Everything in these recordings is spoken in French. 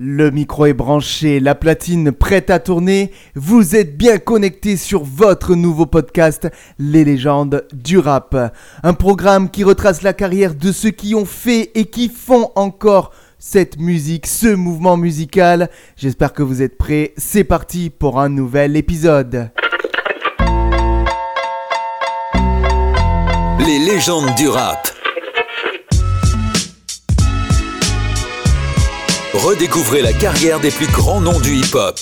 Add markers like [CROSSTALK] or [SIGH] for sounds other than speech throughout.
Le micro est branché, la platine prête à tourner, vous êtes bien connecté sur votre nouveau podcast Les légendes du rap. Un programme qui retrace la carrière de ceux qui ont fait et qui font encore cette musique, ce mouvement musical. J'espère que vous êtes prêts, c'est parti pour un nouvel épisode. Les légendes du rap. Redécouvrez la carrière des plus grands noms du hip-hop.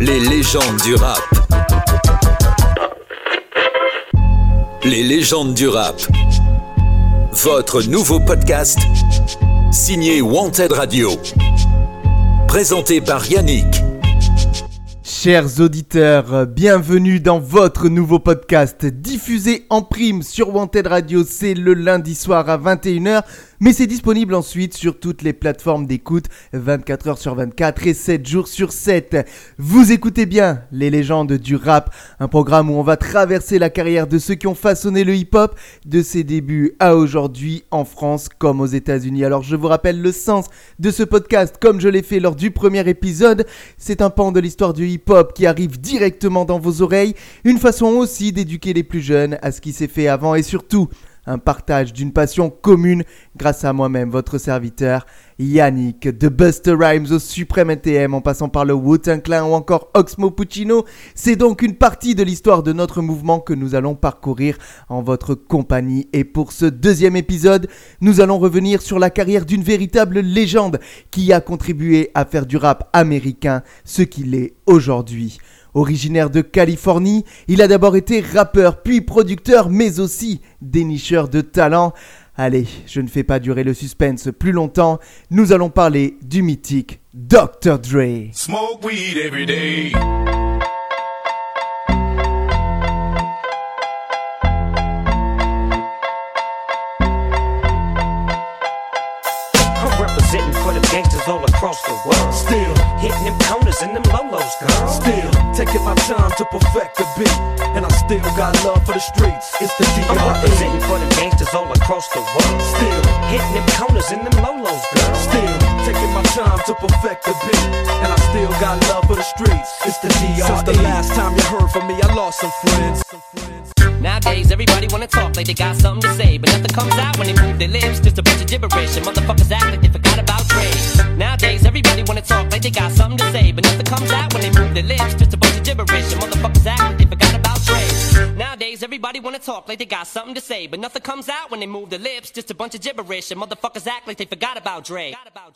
Les légendes du rap. Les légendes du rap. Votre nouveau podcast signé Wanted Radio. Présenté par Yannick. Chers auditeurs, bienvenue dans votre nouveau podcast diffusé en prime sur Wanted Radio, c'est le lundi soir à 21h mais c'est disponible ensuite sur toutes les plateformes d'écoute 24 heures sur 24 et 7 jours sur 7. Vous écoutez bien les légendes du rap, un programme où on va traverser la carrière de ceux qui ont façonné le hip-hop de ses débuts à aujourd'hui en France comme aux États-Unis. Alors je vous rappelle le sens de ce podcast comme je l'ai fait lors du premier épisode, c'est un pan de l'histoire du hip-hop qui arrive directement dans vos oreilles, une façon aussi d'éduquer les plus jeunes à ce qui s'est fait avant et surtout un partage d'une passion commune grâce à moi-même, votre serviteur Yannick, de Buster Rhymes au Supreme NTM en passant par le Wu-Tang Clan ou encore Oxmo Puccino. C'est donc une partie de l'histoire de notre mouvement que nous allons parcourir en votre compagnie. Et pour ce deuxième épisode, nous allons revenir sur la carrière d'une véritable légende qui a contribué à faire du rap américain ce qu'il est aujourd'hui. Originaire de Californie, il a d'abord été rappeur, puis producteur, mais aussi dénicheur de talent. Allez, je ne fais pas durer le suspense plus longtemps, nous allons parler du mythique Dr. Dre. Smoke weed every. Got love for the streets. It's the D.R.E. I'm representing for the gangsters all across the world. Still hitting them corners and them lolos, girl. Still taking my time to perfect the beat, and I still got love for the streets. It's the D.R.E. Since the last time you heard from me, I lost some friends. Nowadays, everybody wanna talk like they got something to say, but nothing comes out when they move their lips. Just a bunch of gibberish, and motherfuckers act like they forgot about Dre. Nowadays, everybody wanna talk like they got something to say, but nothing comes out when they move their lips. Just everybody wanna talk like they got something to say, but nothing comes out when they move their lips. Just a bunch of gibberish, and motherfuckers act like they forgot about Dre.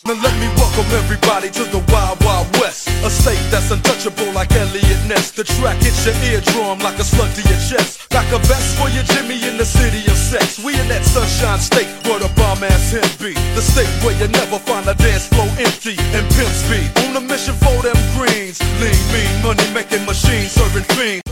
Now let me welcome everybody to the Wild Wild West, a state that's untouchable like Elliot Ness. The track hits your eardrum like a slug to your chest, like a vest for your Jimmy in the city of sex. We in that sunshine state where the bomb ass him be, the state where you never find a dance floor empty and pimp speed. On a mission for them greens, lean, mean, money making machines, serving fiends.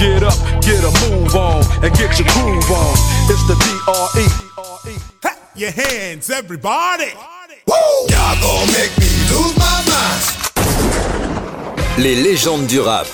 Get up, get a move on, and get your groove on. It's the D.R.E. Clap your hands, everybody. Y'all gon' make me lose my mind. Les légendes du rap.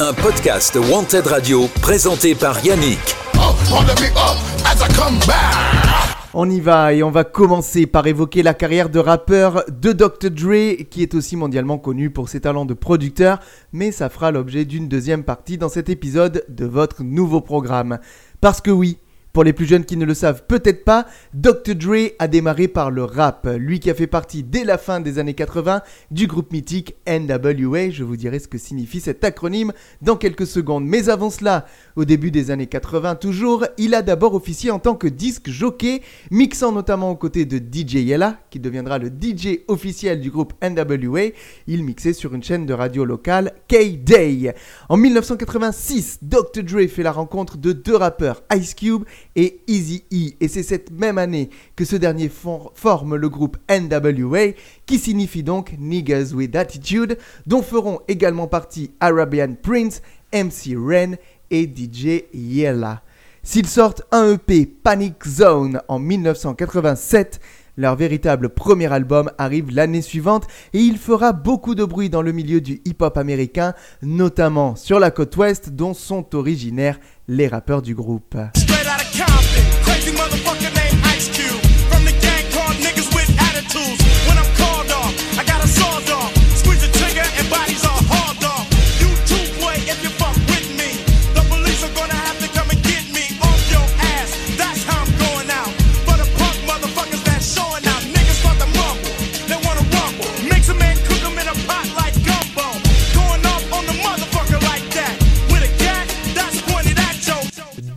Un podcast Wanted Radio présenté par Yannick. Up on the big up as I come back. On y va et on va commencer par évoquer la carrière de rappeur de Dr. Dre, qui est aussi mondialement connu pour ses talents de producteur, mais ça fera l'objet d'une deuxième partie dans cet épisode de votre nouveau programme. Parce que oui, Pour les plus jeunes qui ne le savent peut-être pas, Dr. Dre a démarré par le rap, lui qui a fait partie dès la fin des années 80 du groupe mythique NWA. Je vous dirai ce que signifie cet acronyme dans quelques secondes. Mais avant cela, au début des années 80 toujours, il a d'abord officié en tant que disque jockey, mixant notamment aux côtés de DJ Yella, qui deviendra le DJ officiel du groupe NWA. Il mixait sur une chaîne de radio locale, K-Day. En 1986, Dr. Dre fait la rencontre de deux rappeurs, Ice Cube et Easy E. Et c'est cette même année que ce dernier for- forme le groupe NWA, qui signifie donc Niggas with Attitude, dont feront également partie Arabian Prince, MC Ren et DJ Yella. S'ils sortent un EP Panic Zone en 1987, leur véritable premier album arrive l'année suivante et il fera beaucoup de bruit dans le milieu du hip-hop américain, notamment sur la côte ouest dont sont originaires les rappeurs du groupe.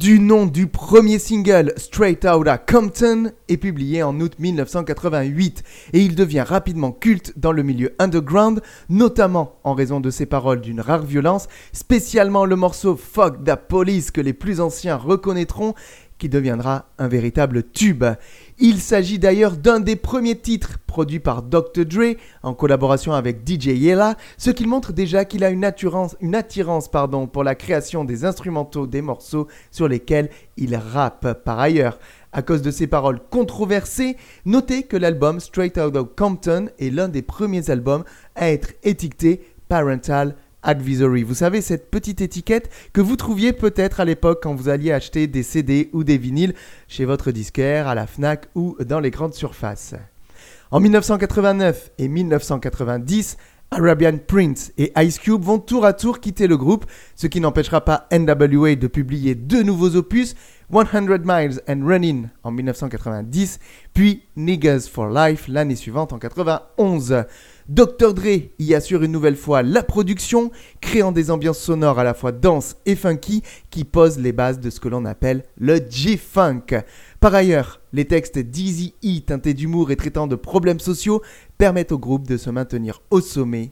Du nom du premier single Straight Outta Compton est publié en août 1988 et il devient rapidement culte dans le milieu underground, notamment en raison de ses paroles d'une rare violence, spécialement le morceau Fuck the Police que les plus anciens reconnaîtront qui deviendra un véritable tube. Il s'agit d'ailleurs d'un des premiers titres produits par Dr. Dre en collaboration avec DJ Yella, ce qui montre déjà qu'il a une attirance, une attirance pardon, pour la création des instrumentaux des morceaux sur lesquels il rappe par ailleurs. À cause de ses paroles controversées, notez que l'album Straight Outta Compton est l'un des premiers albums à être étiqueté Parental Advisory. Vous savez, cette petite étiquette que vous trouviez peut-être à l'époque quand vous alliez acheter des CD ou des vinyles chez votre disquaire, à la FNAC ou dans les grandes surfaces. En 1989 et 1990, Arabian Prince et Ice Cube vont tour à tour quitter le groupe, ce qui n'empêchera pas NWA de publier deux nouveaux opus, 100 Miles and Running en 1990, puis Niggas for Life l'année suivante en 91. Dr. Dre y assure une nouvelle fois la production, créant des ambiances sonores à la fois denses et funky qui posent les bases de ce que l'on appelle le G-Funk. Par ailleurs, les textes d'Easy E teintés d'humour et traitant de problèmes sociaux permettent au groupe de se maintenir au sommet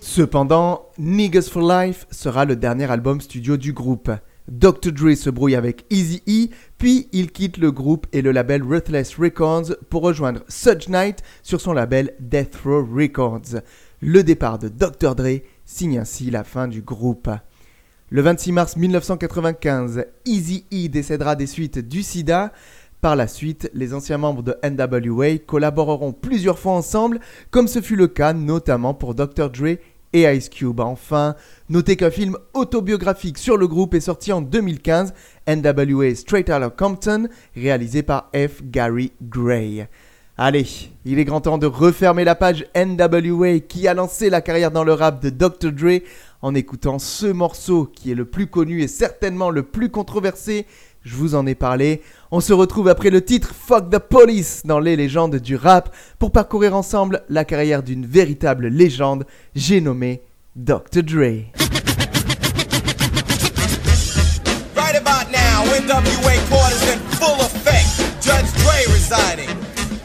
Cependant, Niggas for Life sera le dernier album studio du groupe. Dr. Dre se brouille avec Easy E, puis il quitte le groupe et le label Ruthless Records pour rejoindre Suge Knight sur son label Death Row Records. Le départ de Dr. Dre signe ainsi la fin du groupe. Le 26 mars 1995, Easy E décédera des suites du sida. Par la suite, les anciens membres de NWA collaboreront plusieurs fois ensemble, comme ce fut le cas notamment pour Dr. Dre et Ice Cube. Enfin, notez qu'un film autobiographique sur le groupe est sorti en 2015, NWA Straight Outta Compton, réalisé par F. Gary Gray. Allez, il est grand temps de refermer la page NWA qui a lancé la carrière dans le rap de Dr. Dre en écoutant ce morceau qui est le plus connu et certainement le plus controversé. Je vous en ai parlé. On se retrouve après le titre Fuck the Police dans les légendes du rap pour parcourir ensemble la carrière d'une véritable légende, j'ai nommé Dr. Dre. Right about now, NWA is in full effect. Judge Dre residing.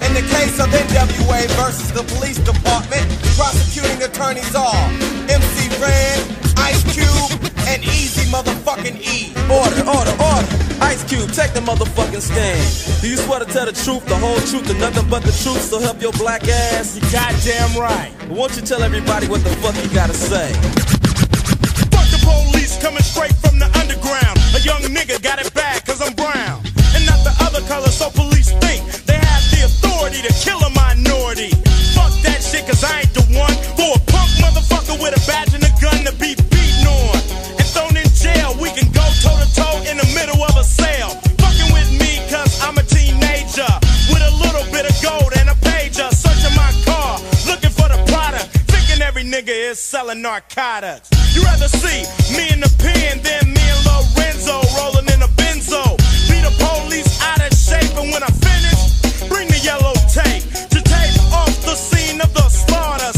In the case of NWA versus the police department, prosecuting attorneys are MC Red, Ice Cube, and Easy motherfucking E. Order, order, order. Ice Cube, take the motherfucking stand. Do you swear to tell the truth, the whole truth, and nothing but the truth, so help your black ass? You goddamn right. Won't you tell everybody what the fuck you gotta say? Fuck the police coming straight from the underground. A young nigga got it bad cause I'm brown. And not the other color, so police think they have the authority to kill a minority. Fuck that shit cause I ain't the one for a punk motherfucker with a badge and a gun to be nigga is selling narcotics. You rather see me in the pen than me and Lorenzo rolling in a benzo. Be the police out of shape, and when I finish, bring the yellow tape to tape off the scene of the slaughter.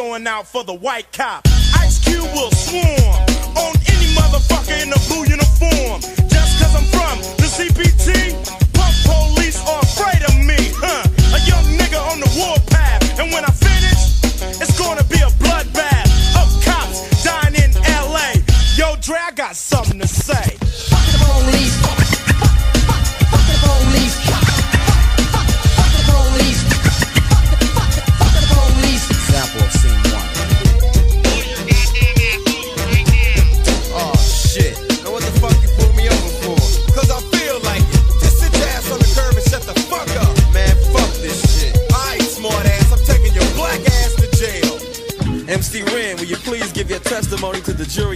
showing out for the white cop. Ice Cube will swoon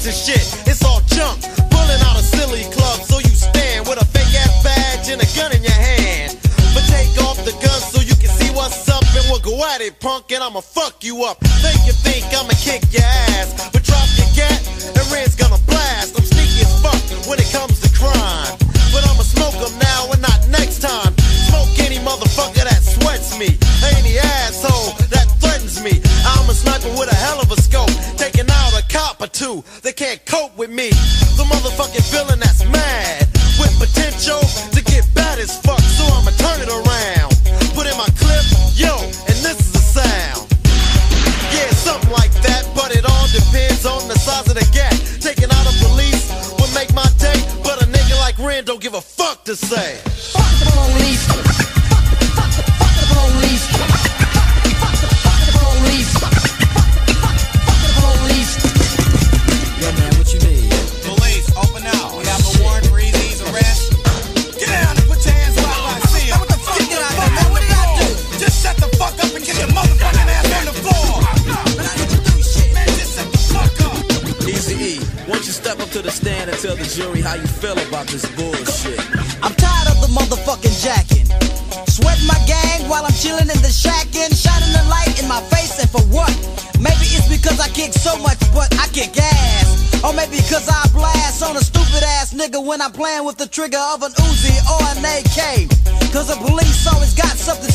beans and shit. It's all junk, pulling out a silly club. So you stand with a fake ass badge and a gun in your hand. But take off the gun so you can see what's up, and we'll go at it, punk. And I'ma fuck you up. Think you think I'ma kick your ass? when I'm playing with the trigger of an Uzi or an AK. Cause the police always got something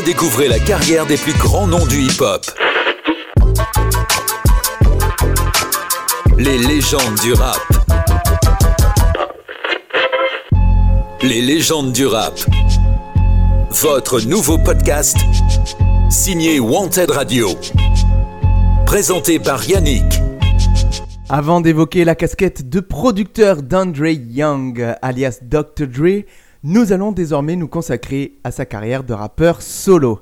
redécouvrez la carrière des plus grands noms du hip-hop. Les légendes du rap. Les légendes du rap. Votre nouveau podcast, signé Wanted Radio. Présenté par Yannick. Avant d'évoquer la casquette de producteur d'Andre Young, alias Dr. Dre, nous allons désormais nous consacrer à sa carrière de rappeur solo.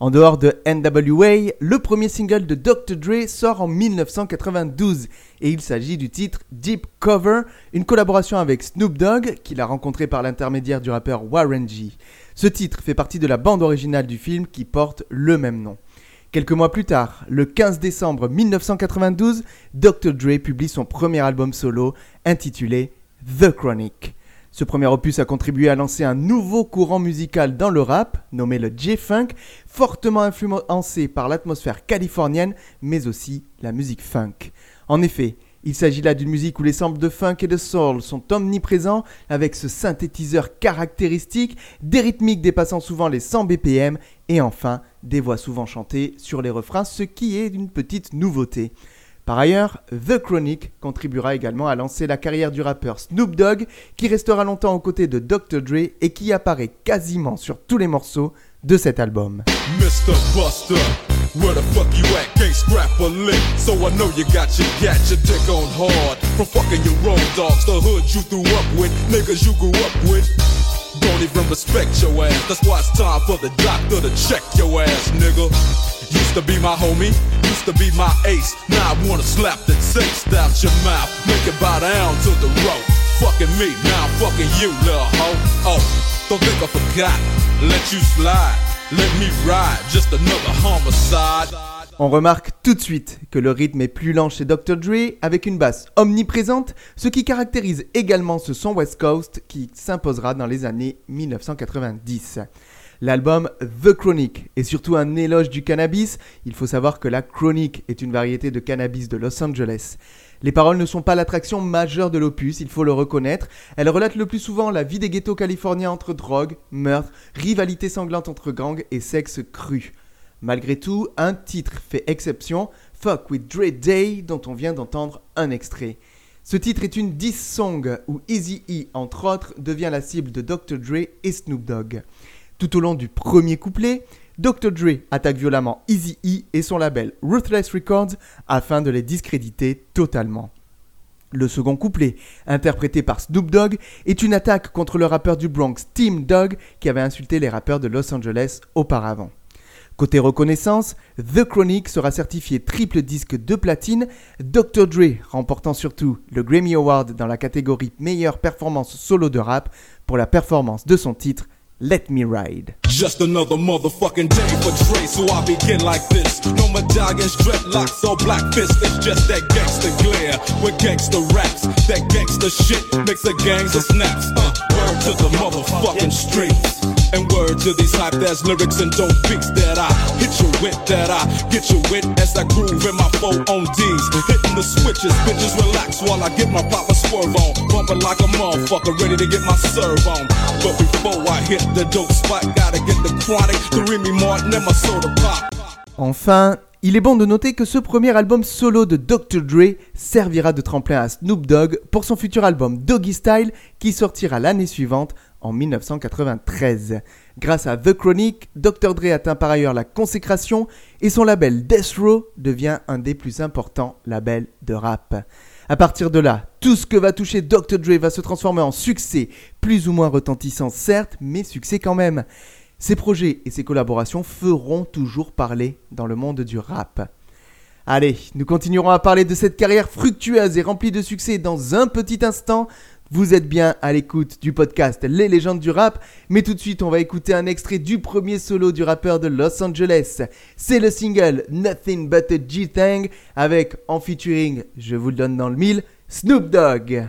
En dehors de NWA, le premier single de Dr. Dre sort en 1992 et il s'agit du titre Deep Cover, une collaboration avec Snoop Dogg qu'il a rencontré par l'intermédiaire du rappeur Warren G. Ce titre fait partie de la bande originale du film qui porte le même nom. Quelques mois plus tard, le 15 décembre 1992, Dr. Dre publie son premier album solo intitulé The Chronic. Ce premier opus a contribué à lancer un nouveau courant musical dans le rap, nommé le J-Funk, fortement influencé par l'atmosphère californienne, mais aussi la musique funk. En effet, il s'agit là d'une musique où les samples de funk et de soul sont omniprésents, avec ce synthétiseur caractéristique, des rythmiques dépassant souvent les 100 BPM, et enfin des voix souvent chantées sur les refrains, ce qui est une petite nouveauté. Par ailleurs, The Chronic contribuera également à lancer la carrière du rappeur Snoop Dogg, qui restera longtemps aux côtés de Dr. Dre et qui apparaît quasiment sur tous les morceaux de cet album. Mr. Buster, where the fuck you at? Can't scrap a lick, so I know you got your gat, your dick on hard. From fucking your road dogs, the hood you threw up with, niggas you grew up with. Don't even respect your ass, that's why it's time for the doctor to check your ass, nigga. Used to be my homie, On remarque tout de suite que le rythme est plus lent chez Dr. Dre avec une basse omniprésente, ce qui caractérise également ce son West Coast qui s'imposera dans les années 1990. L'album The Chronic est surtout un éloge du cannabis. Il faut savoir que la Chronic est une variété de cannabis de Los Angeles. Les paroles ne sont pas l'attraction majeure de l'opus, il faut le reconnaître. Elles relatent le plus souvent la vie des ghettos californiens entre drogue, meurtre, rivalité sanglante entre gangs et sexe cru. Malgré tout, un titre fait exception, Fuck with Dre Day, dont on vient d'entendre un extrait. Ce titre est une diss song où Easy-E, entre autres, devient la cible de Dr. Dre et Snoop Dogg. Tout au long du premier couplet, Dr. Dre attaque violemment Easy-E et son label Ruthless Records afin de les discréditer totalement. Le second couplet, interprété par Snoop Dogg, est une attaque contre le rappeur du Bronx Tim Dogg qui avait insulté les rappeurs de Los Angeles auparavant. Côté reconnaissance, The Chronic sera certifié triple disque de platine, Dr. Dre remportant surtout le Grammy Award dans la catégorie meilleure performance solo de rap pour la performance de son titre Let Me Ride. Just another motherfucking day for Dre, so I begin like this. No medallions, dreadlocks, or black fists. It's just that gangster glare with gangster raps. That gangster shit makes a gangster snaps. Uh, word to the motherfucking streets. And word to these hype ass lyrics and dope beats that I hit you with, that I get you with as I groove in my four on D's. Hitting the switches, bitches relax while I get my proper swerve on. Bumping like a motherfucker, ready to get my serve on. But before I hit the dope spot, gotta get the chronic, the Remy Martin and my soda pop. Enfin, il est bon de noter que ce premier album solo de Dr. Dre servira de tremplin à Snoop Dogg pour son futur album Doggy Style qui sortira l'année suivante en 1993. Grâce à The Chronic, Dr. Dre atteint par ailleurs la consécration et son label Death Row devient un des plus importants labels de rap. À partir de là, tout ce que va toucher Dr. Dre va se transformer en succès, plus ou moins retentissant certes, mais succès quand même. Ses projets et ses collaborations feront toujours parler dans le monde du rap. Allez, nous continuerons à parler de cette carrière fructueuse et remplie de succès dans un petit instant. Vous êtes bien à l'écoute du podcast Les légendes du rap, mais tout de suite on va écouter un extrait du premier solo du rappeur de Los Angeles. C'est le single Nothing But a G-Thang avec en featuring, je vous le donne dans le mille, Snoop Dogg.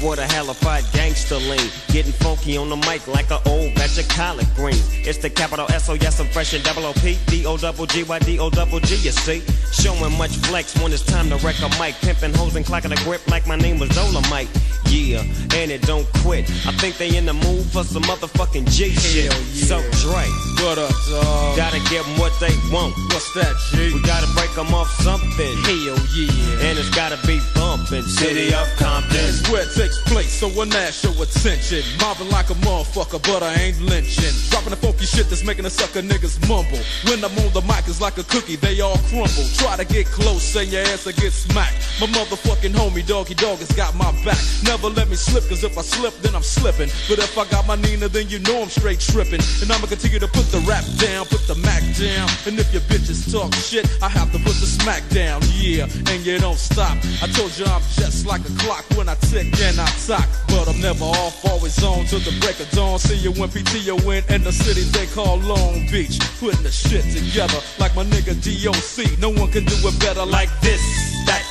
What a hellified gangster lean. Getting funky on the mic like an old batch of collard greens. It's the capital S O yes, I'm fresh and double O P D O double G Y D O double G. You see, showing much flex when it's time to wreck a mic. Pimping hoes and clocking a grip like my name was Dolomite. Yeah, and it don't quit. I think they in the mood for some motherfucking G shit. So Dre, Dog? gotta give 'em what they want. What's that, G? We gotta break 'em off something. Hell yeah. And it's gotta be bumpin'. City of Compton. It's where it takes place, so when that show attention. Mobbing like a motherfucker, but I ain't lynching. Dropping the funky shit that's making the sucker niggas mumble. When I'm on the mic, it's like a cookie, they all crumble. Try to get close, and your ass will get smacked. My motherfucking homie, Doggy Dog, has got my back. Never let me slip, cause if I slip, then I'm slipping. But if I got my Nina, then you know I'm straight tripping. And I'ma continue to put the rap down, put the Mac down. And if your bitches talk shit, I have to put the smack down, yeah. And you don't stop. I told you I'm just like a clock when I tick and I talk. But I'm never off, always on till the break of dawn. See you when PTO in and the city they call Long Beach. Putting the shit together like my nigga DOC. No one can do it better like this, that,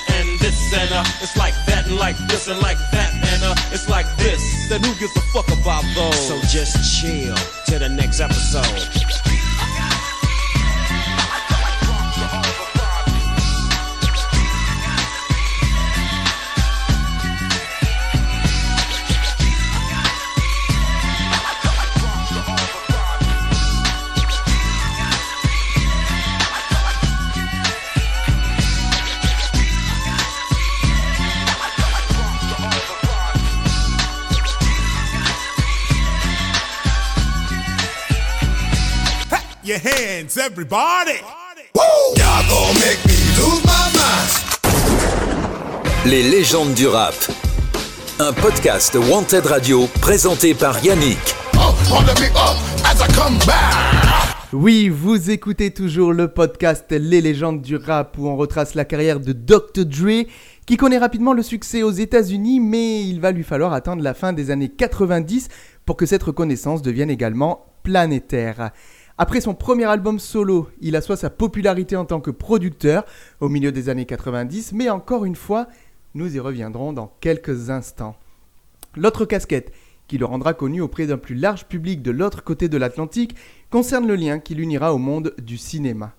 this, and uh. It's like that, and like this, and like that, and uh. It's like this. Then who gives a fuck about those? So just chill to the next episode. Your hands, everybody. Y'all gonna make me lose my mind. Les légendes du rap. Un podcast Wanted Radio présenté par Yannick. On the big up as I come back. Oui, vous écoutez toujours le podcast Les légendes du rap où on retrace la carrière de Dr. Dre qui connaît rapidement le succès aux États-Unis mais il va lui falloir attendre la fin des années 90 pour que cette reconnaissance devienne également planétaire. Après son premier album solo, il assoit sa popularité en tant que producteur au milieu des années 90 mais encore une fois, nous y reviendrons dans quelques instants. L'autre casquette qui le rendra connu auprès d'un plus large public de l'autre côté de l'Atlantique concerne le lien qui l'unira au monde du cinéma.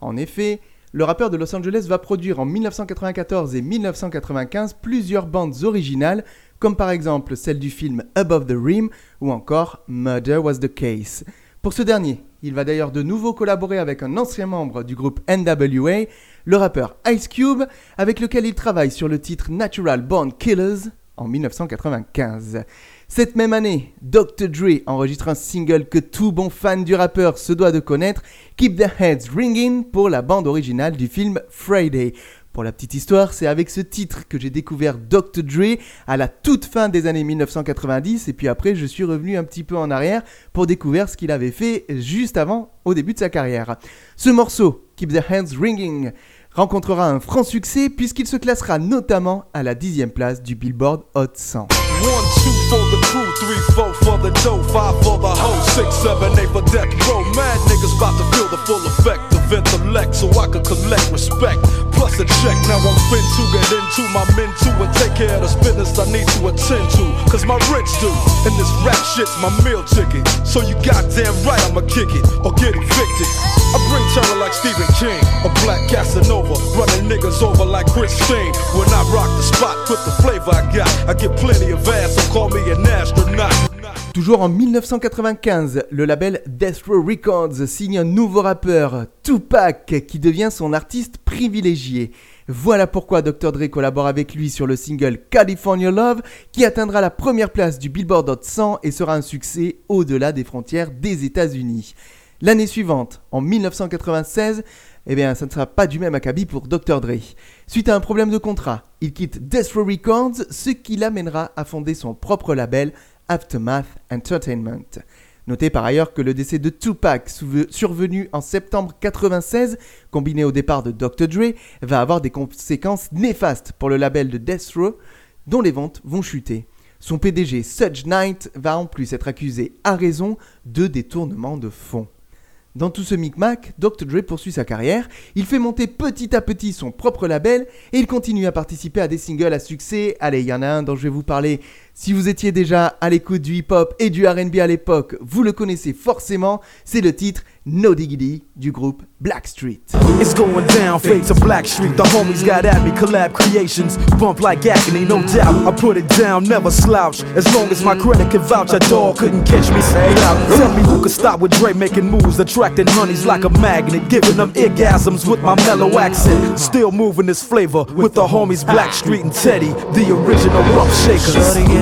En effet, le rappeur de Los Angeles va produire en 1994 et 1995 plusieurs bandes originales, comme par exemple celle du film Above the Rim ou encore Murder Was the Case. Pour ce dernier, il va d'ailleurs de nouveau collaborer avec un ancien membre du groupe NWA, le rappeur Ice Cube, avec lequel il travaille sur le titre Natural Born Killers en 1995. Cette même année, Dr. Dre enregistre un single que tout bon fan du rappeur se doit de connaître, Keep the Heads Ringing, pour la bande originale du film Friday. Pour la petite histoire, c'est avec ce titre que j'ai découvert Dr. Dre à la toute fin des années 1990 et puis après je suis revenu un petit peu en arrière pour découvrir ce qu'il avait fait juste avant au début de sa carrière. Ce morceau, Keep the Hands Ringing, rencontrera un franc succès puisqu'il se classera notamment à la dixième place du Billboard Hot 100. One, two the crew, three, four for the five for the six, seven, eight. Plus a check, now I'm fin to get into my men and take care of this business I need to attend to. Cause my rich do, and this rap shit's my meal ticket. So you goddamn right I'ma kick it or get evicted. I bring terror like Stephen King, a black Casanova, running niggas over like Christine. When I rock the spot with the flavor I got, I get plenty of ass, so call me an astronaut. Toujours en 1995, le label Death Row Records signe un nouveau rappeur, Tupac, qui devient son artiste privilégié. Voilà pourquoi Dr. Dre collabore avec lui sur le single California Love, qui atteindra la première place du Billboard Hot 100 et sera un succès au-delà des frontières des États-Unis. L'année suivante, en 1996, eh bien, ça ne sera pas du même acabit pour Dr. Dre. Suite à un problème de contrat, il quitte Death Row Records, ce qui l'amènera à fonder son propre label, Aftermath Entertainment. Notez par ailleurs que le décès de Tupac, survenu en septembre 96, combiné au départ de Dr. Dre, va avoir des conséquences néfastes pour le label de Death Row, dont les ventes vont chuter. Son PDG, Suge Knight, va en plus être accusé à raison de détournement de fonds. Dans tout ce micmac, Dr. Dre poursuit sa carrière, il fait monter petit à petit son propre label et il continue à participer à des singles à succès. Allez, il y en a un dont je vais vous parler. Si vous étiez déjà à l'écoute du hip-hop et du RB à l'époque, vous le connaissez forcément, c'est le titre No Diggity du groupe Blackstreet. It's going down, fade to Blackstreet. The homies got at me, collab creations. Bump like agony, no doubt. I put it down, never slouch. As long as my credit can vouch, a dog couldn't catch me. Say out. Tell me who could stop with Dre making moves, attracting honeys like a magnet, giving them orgasms with my mellow accent. Still moving this flavor with the homies Blackstreet and Teddy, the original rough shakers.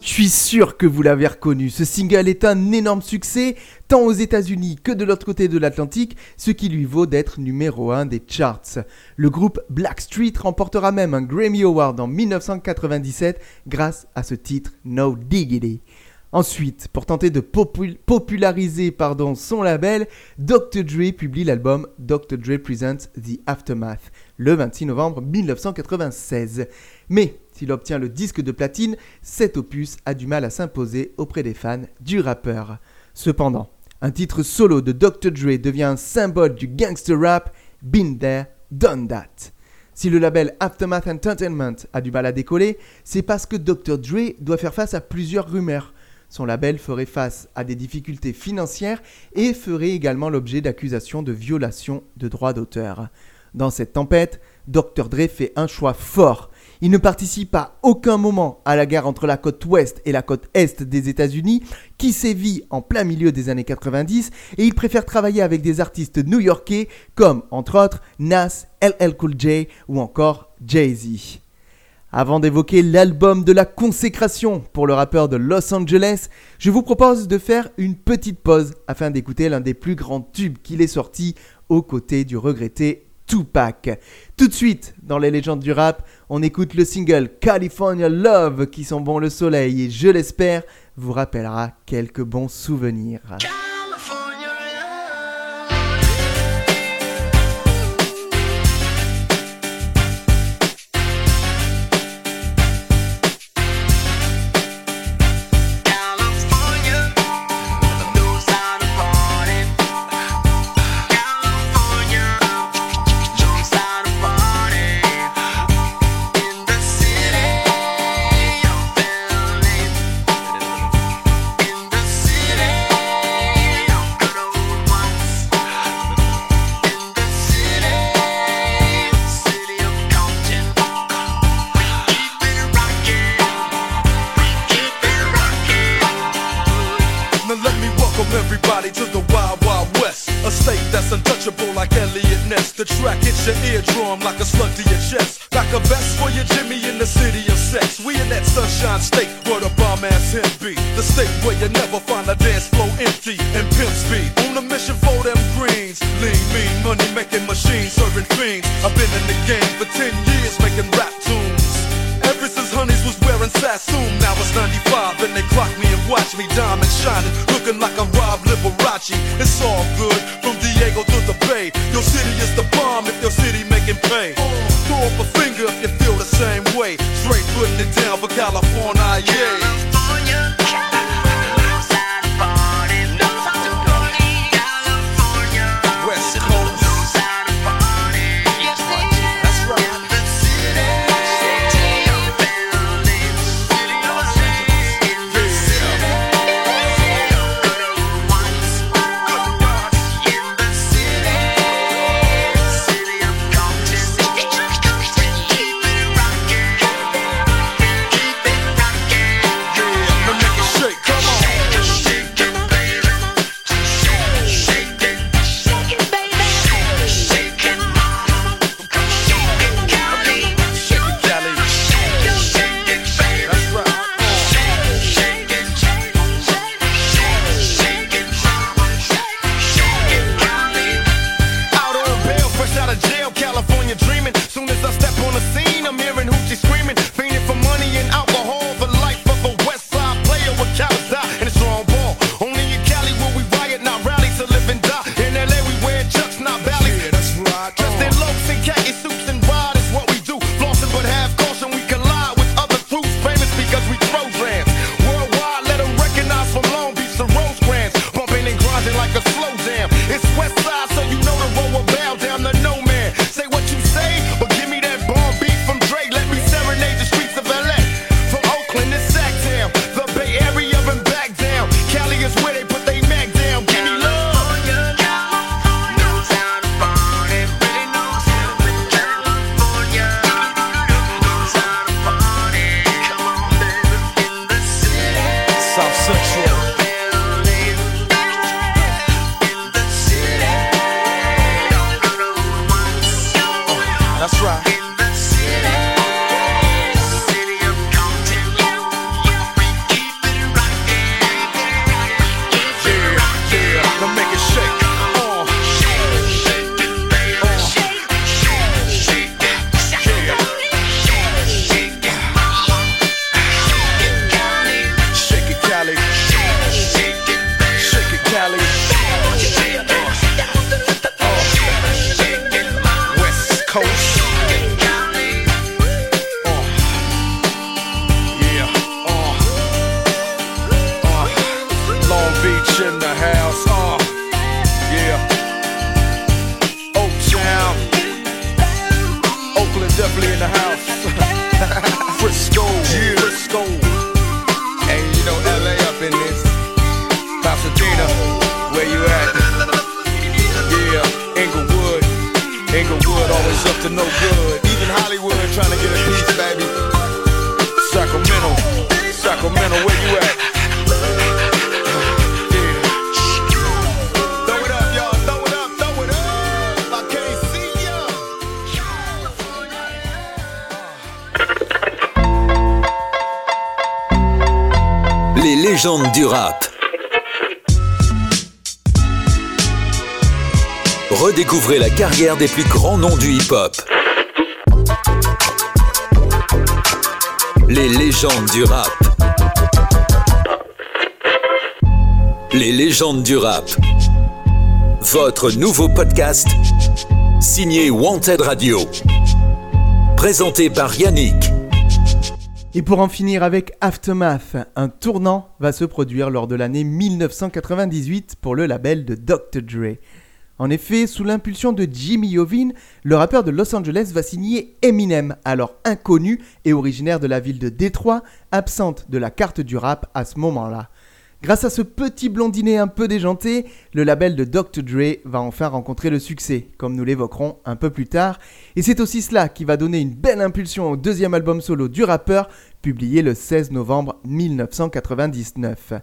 Je suis sûr que vous l'avez reconnu, ce single est un énorme succès, tant aux États-Unis que de l'autre côté de l'Atlantique, ce qui lui vaut d'être numéro 1 des charts. Le groupe Blackstreet remportera même un Grammy Award en 1997 grâce à ce titre No Diggity. Ensuite, pour tenter de populariser pardon, son label, Dr. Dre publie l'album Dr. Dre Presents The Aftermath le 26 novembre 1996. Mais s'il obtient le disque de platine, cet opus a du mal à s'imposer auprès des fans du rappeur. Cependant, un titre solo de Dr. Dre devient un symbole du gangster rap, Been There, Done That. Si le label Aftermath Entertainment a du mal à décoller, c'est parce que Dr. Dre doit faire face à plusieurs rumeurs. Son label ferait face à des difficultés financières et ferait également l'objet d'accusations de violation de droits d'auteur. Dans cette tempête, Dr. Dre fait un choix fort. Il ne participe à aucun moment à la guerre entre la côte ouest et la côte est des États-Unis, qui sévit en plein milieu des années 90, et il préfère travailler avec des artistes new-yorkais comme, entre autres, Nas, LL Cool J ou encore Jay-Z. Avant d'évoquer l'album de la consécration pour le rappeur de Los Angeles, je vous propose de faire une petite pause afin d'écouter l'un des plus grands tubes qu'il ait sorti aux côtés du regretté Tupac. Tout de suite, dans les légendes du rap, on écoute le single California Love qui sent bon le soleil et je l'espère vous rappellera quelques bons souvenirs. Empty and pimp speed. On a mission for them greens. Lean, mean, money making machines, serving fiends. I've been in the game for 10 years making rap tunes. Ever since Honeys was wearing Sassoon, now it's 95 and they clock me and watch me diamond shining, looking like I'm Rob Liberace. It's all good from Diego to the Bay. Your city is the bomb if your city making pay. Throw up a finger if you feel the same way. Straight putting it down for California, Des plus grands noms du hip-hop. Les légendes du rap. Les légendes du rap. Votre nouveau podcast signé Wanted Radio. Présenté par Yannick. Et pour en finir avec Aftermath, un tournant va se produire lors de l'année 1998 pour le label de Dr. Dre. En effet, sous l'impulsion de Jimmy Iovine, le rappeur de Los Angeles va signer Eminem, alors inconnu et originaire de la ville de Détroit, absente de la carte du rap à ce moment-là. Grâce à ce petit blondinet un peu déjanté, le label de Dr. Dre va enfin rencontrer le succès, comme nous l'évoquerons un peu plus tard, et c'est aussi cela qui va donner une belle impulsion au deuxième album solo du rappeur, publié le 16 novembre 1999.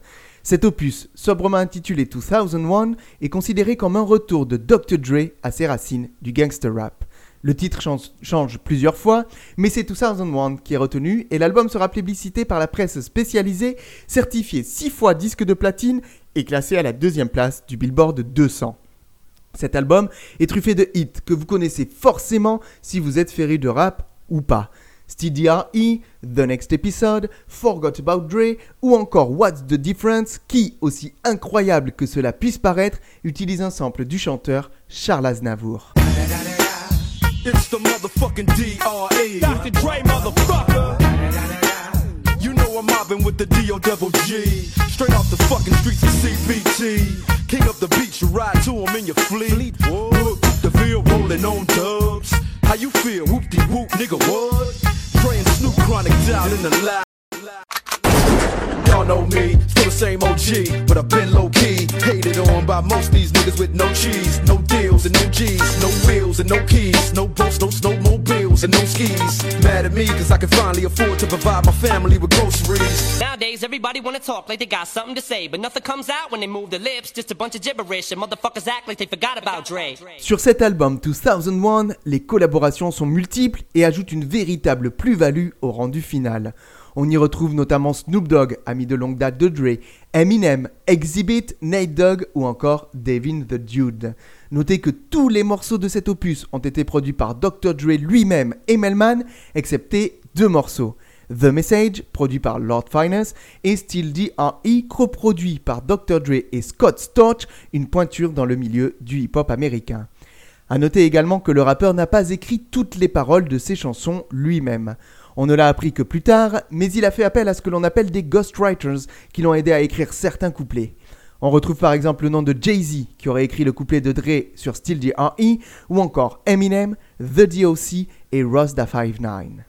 Cet opus, sobrement intitulé 2001, est considéré comme un retour de Dr. Dre à ses racines du gangster rap. Le titre change, plusieurs fois, mais c'est 2001 qui est retenu et l'album sera plébiscité par la presse spécialisée, certifié 6 fois disque de platine et classé à la deuxième place du Billboard 200. Cet album est truffé de hits que vous connaissez forcément si vous êtes féru de rap ou pas. Still DRE, The Next Episode, Forgot About Dre ou encore What's the Difference qui, aussi incroyable que cela puisse paraître, utilise un sample du chanteur Charles Aznavour. It's the motherfucking D.R.E. Dr. Dre, motherfucker. You know I'm mobbing with the D.O. Double G. Straight off the fucking streets of CBT. King up the beach, you ride to him in your fleet. The field rolling on dubs. How you feel? Whoop de whoop, nigga, what? And Snoop Chronic down in the lab. Y'all know me, still the same OG, but I've been low key. Hated on by most these niggas with no cheese, no deals and no G's, no wheels and no keys, no boats, no snowmobiles and no skis. Mad at me cause I can finally afford to provide my family with groceries. Nowadays, everybody wanna talk like they got something to say, but nothing comes out when they move their lips. Just a bunch of gibberish, and motherfuckers act like they forgot about Dre. Sur cet album 2001, les collaborations sont multiples et ajoutent une véritable plus-value au rendu final. On y retrouve notamment Snoop Dogg, ami de longue date de Dre, Eminem, Exhibit, Nate Dogg ou encore Devin the Dude. Notez que tous les morceaux de cet opus ont été produits par Dr. Dre lui-même et Melman, excepté deux morceaux. The Message, produit par Lord Finance, et Still D.R.E., coproduit par Dr. Dre et Scott Storch, une pointure dans le milieu du hip-hop américain. A noter également que le rappeur n'a pas écrit toutes les paroles de ses chansons lui-même. On ne l'a appris que plus tard, mais il a fait appel à ce que l'on appelle des ghostwriters qui l'ont aidé à écrire certains couplets. On retrouve par exemple le nom de Jay-Z qui aurait écrit le couplet de Dre sur Still D.R.E. ou encore Eminem, The D.O.C. et Ross da 59.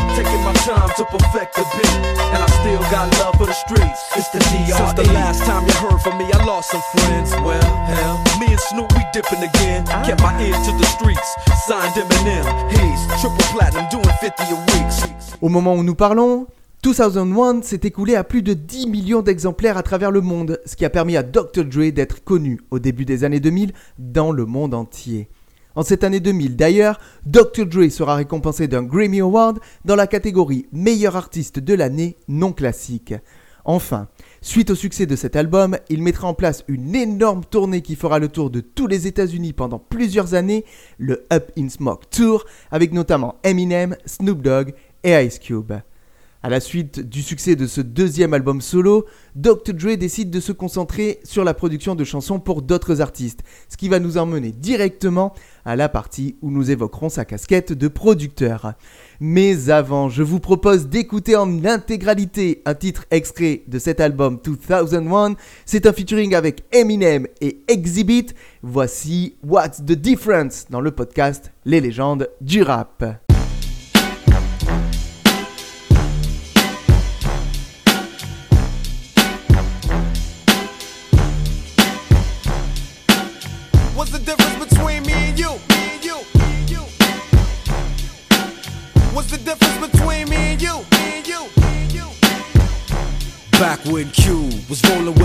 taking my time to perfect the beat, and I still got love for the streets. It's the D.R.E. Since the last time you heard from me, I lost some friends. Well, hell, me and Snoop we dipping again. Kept my ear to the streets, signed Eminem. He's triple platinum, doing 50 a week. Au moment où nous parlons, 2001 s'est écoulé à plus de 10 millions d'exemplaires à travers le monde, ce qui a permis à Dr. Dre d'être connu au début des années 2000 dans le monde entier. En cette année 2000 d'ailleurs, Dr. Dre sera récompensé d'un Grammy Award dans la catégorie Meilleur artiste de l'année non classique. Enfin, suite au succès de cet album, il mettra en place une énorme tournée qui fera le tour de tous les États-Unis pendant plusieurs années, le Up in Smoke Tour, avec notamment Eminem, Snoop Dogg et Ice Cube. À la suite du succès de ce deuxième album solo, Dr. Dre décide de se concentrer sur la production de chansons pour d'autres artistes, ce qui va nous emmener directement à la partie où nous évoquerons sa casquette de producteur. Mais avant, je vous propose d'écouter en intégralité un titre extrait de cet album 2001. C'est un featuring avec Eminem et Exhibit. Voici What's the Difference dans le podcast Les légendes du rap. Was rolling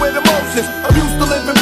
With emotions, I'm used to living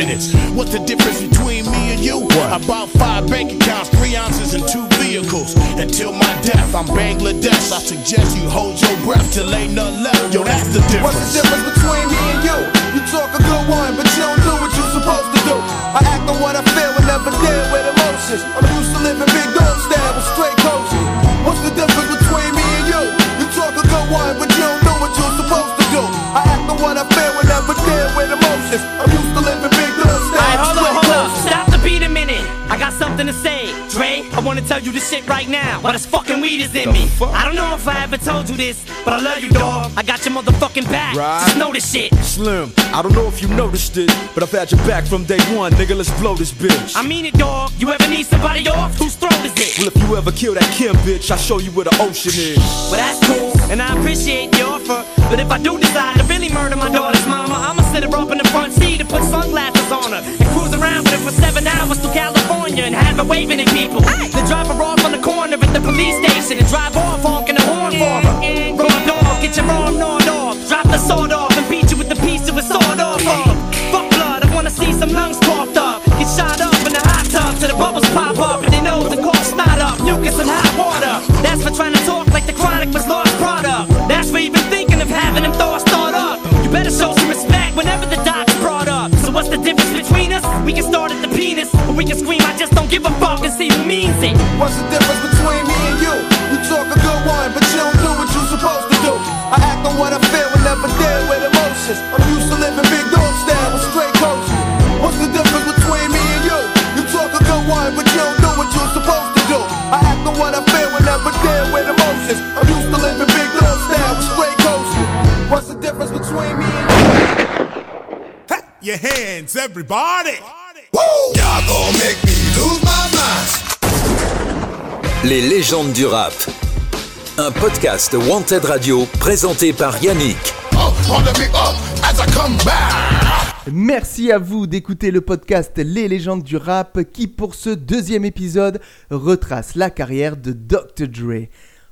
laminates. What's the difference between me and you? What? About five bank accounts, three ounces, and two vehicles. Until my death, I'm Bangladesh. I suggest you hold your breath till ain't none left. Yo, that's the difference. What's the difference between me and you? You talk a good one, but you don't do what you're supposed to do. I act on what I feel and never deal with emotions. I'm used to living Wanna tell you this shit right now. But this fucking weed is in me. I don't know if I ever told you this, but I love you, dog. I got your motherfucking back. Right. Just know this shit. Slim, I don't know if you noticed it, but I've had your back from day one, nigga. Let's blow this bitch. I mean it, dog. You ever need somebody off? Whose throat is it? Well, if you ever kill that Kim bitch, I'll show you where the ocean is. Well, that's cool, and I appreciate the offer. But if I do decide to really murder my daughter's mama, I'ma sit her up in the front seat and put sunglasses on her and cruise around with her for seven hours to California and have her waving at people. Then drop her off on the corner at the police station and drive off honking the horn for her. Raw dog, get your arm gnawed off. Drop the sword off and beat you with the piece of a sword off of. Fuck blood, I wanna see some lungs coughed up. Get shot up in the hot tub till the bubbles pop up and they know the cough not up. Mucus and hot water. That's for trying to talk like the chronic was lost product. That's for even thinking of having them thoughts start up. You better show some respect means it. What's the difference between me and you? You talk a good one, but you don't do what you're supposed to do. I act on what I feel and never deal with emotions. I'm used to living big dog style with straight coaches. What's the difference between me and you? You talk a good one, but you don't do what you're supposed to do. I act on what I feel and never deal with emotions. I'm used to living big dog style with straight coaches. What's the difference between me and you? Your hands, everybody. Les légendes du rap. Un podcast Wanted Radio présenté par Yannick. On. Merci à vous d'écouter le podcast Les légendes du rap qui pour ce deuxième épisode retrace la carrière de Dr. Dre.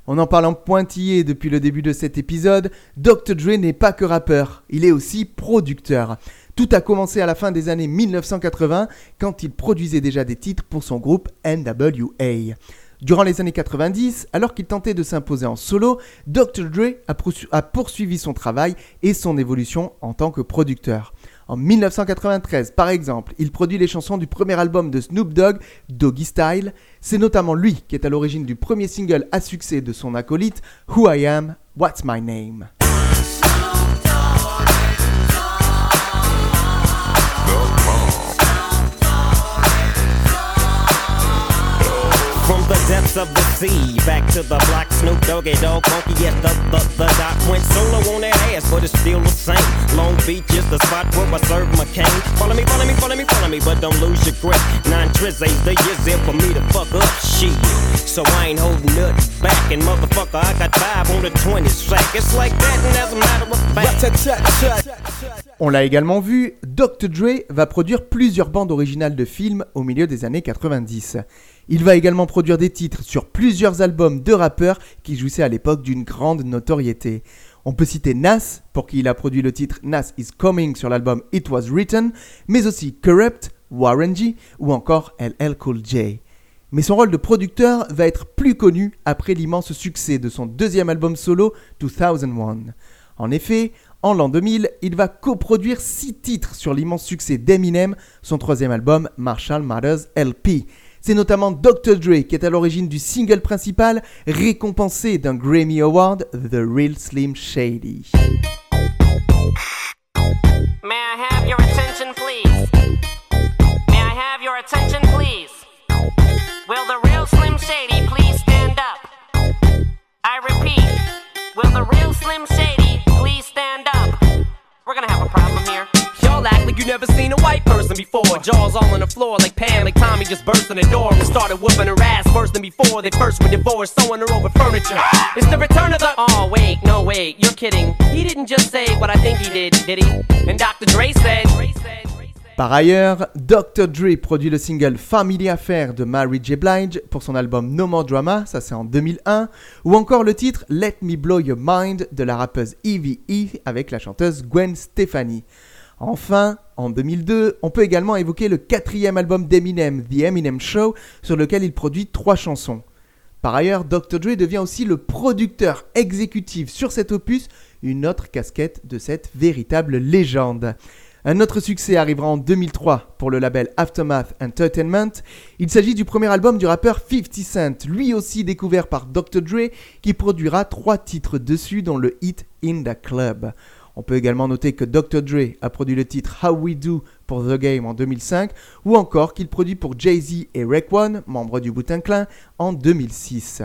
En en parlant pointillé depuis le début de cet épisode, Dr. Dre n'est pas que rappeur, il est aussi producteur. Tout a commencé à la fin des années 1980 quand il produisait déjà des titres pour son groupe NWA. Durant les années 90, alors qu'il tentait de s'imposer en solo, Dr. Dre a poursu- a poursuivi son travail et son évolution en tant que producteur. En 1993, par exemple, il produit les chansons du premier album de Snoop Dogg, Doggy Style. C'est notamment lui qui est à l'origine du premier single à succès de son acolyte, Who I Am, What's My Name. The depths of the sea, back to the block, Snoop Doggy Dog, funky yes, the, the, the doc went solo on that ass, but it's still the same. Long Beach is the spot where I serve my cane. Follow me, follow me, follow me, follow me, but don't lose your grip. Nine trizzies, the years there for me to fuck up shit. So I ain't holding nothing back, and motherfucker, I got five on the 20 sack. It's like that, and as a matter of fact. On l'a également vu, Dr. Dre va produire plusieurs bandes originales de films au milieu des années 90. Il va également produire des titres sur plusieurs albums de rappeurs qui jouissaient à l'époque d'une grande notoriété. On peut citer Nas, pour qui il a produit le titre Nas is Coming sur l'album It Was Written, mais aussi Corrupt, Warren G ou encore LL Cool J. Mais son rôle de producteur va être plus connu après l'immense succès de son deuxième album solo 2001. En effet, en l'an 2000, il va coproduire 6 titres sur l'immense succès d'Eminem, son troisième album Marshall Mathers LP. C'est notamment Dr. Dre qui est à l'origine du single principal, récompensé d'un Grammy Award, The Real Slim Shady. May I have your attention, please? May I have your attention, please? Will the real Slim Shady please stand up? I repeat, will the real Slim Shady before. Jaws all on the floor like like Tommy just burst the door started whooping her ass than before. They first were divorced, her over furniture. It's the return of the. Oh, wait, no, wait, you're kidding. He didn't just say what I think he did, did he? And Dr. Dre said. Par ailleurs, Dr. Dre produit le single Family Affair de Mary J. Blige pour son album No More Drama, ça c'est en 2001, ou encore le titre Let Me Blow Your Mind de la rappeuse Evie E avec la chanteuse Gwen Stefani. Enfin, en 2002, on peut également évoquer le quatrième album d'Eminem, The Eminem Show, sur lequel il produit trois chansons. Par ailleurs, Dr. Dre devient aussi le producteur exécutif sur cet opus, une autre casquette de cette véritable légende. Un autre succès arrivera en 2003 pour le label Aftermath Entertainment. Il s'agit du premier album du rappeur 50 Cent, lui aussi découvert par Dr. Dre, qui produira trois titres dessus, dont le hit In the Club. On peut également noter que Dr. Dre a produit le titre How We Do pour The Game en 2005, ou encore qu'il produit pour Jay-Z et Raekwon, membres du Wu-Tang Clan, en 2006.